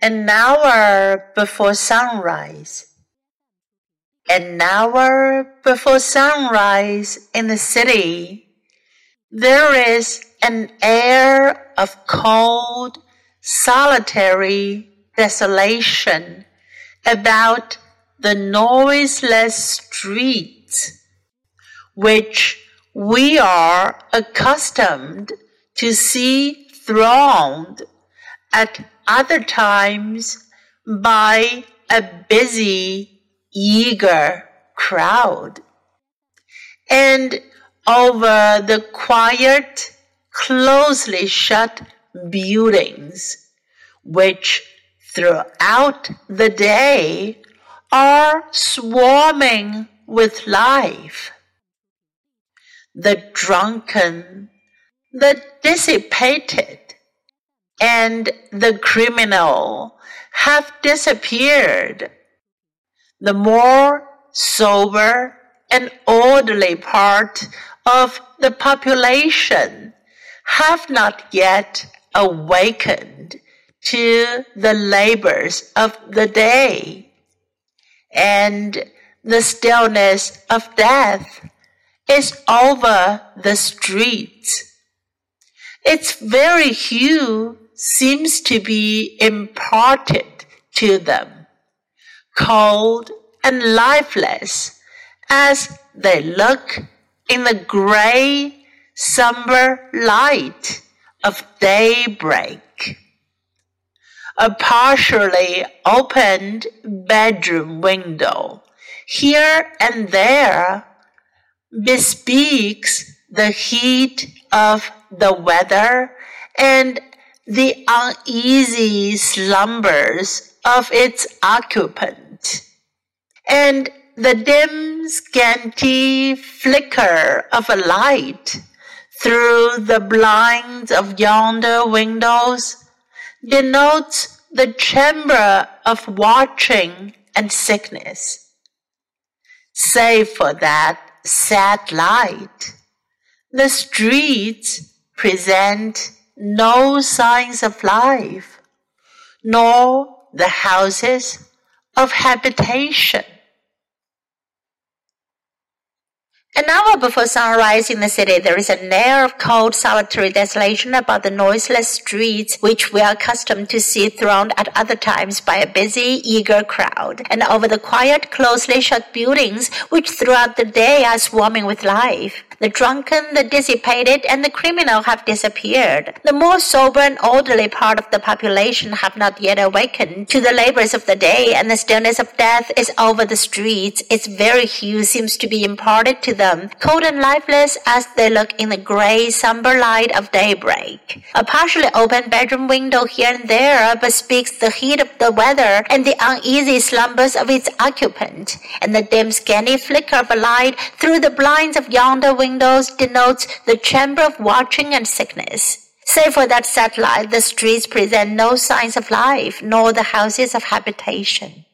An hour before sunrise. An hour before sunrise in the city, there is an air of cold, solitary desolation about the noiseless streets, which we are accustomed to see thronged at other times by a busy, eager crowd. And over the quiet, closely shut buildings, which throughout the day are swarming with life. The drunken, the dissipated, and the criminal have disappeared. The more sober and orderly part of the population have not yet awakened to the labors of the day, and the stillness of death is over the streets. Its very hue seems to be imparted to them, cold and lifeless as they look in the gray, somber light of daybreak. A partially opened bedroom window here and there bespeaks the heat of the weather and the uneasy slumbers of its occupant, and the dim, scanty flicker of a light through the blinds of yonder windows denotes the chamber of watching and sickness. Save for that sad light, the streets present no signs of life, nor the houses of habitation. An hour before sunrise in the city, there is an air of cold, solitary desolation about the noiseless streets, which we are accustomed to see thronged at other times by a busy, eager crowd, and over the quiet, closely shut buildings, which throughout the day are swarming with life. The drunken, the dissipated, and the criminal have disappeared. The more sober and orderly part of the population have not yet awakened to the labors of the day, and the stillness of death is over the streets. Its very hue seems to be imparted to them, cold and lifeless as they look in the gray, somber light of daybreak. A partially open bedroom window here and there bespeaks the heat of the weather and the uneasy slumbers of its occupant, and the dim, scanty flicker of a light through the blinds of yonder window windows denotes the chamber of watching and sickness. Save for that satellite, the streets present no signs of life, nor the houses of habitation.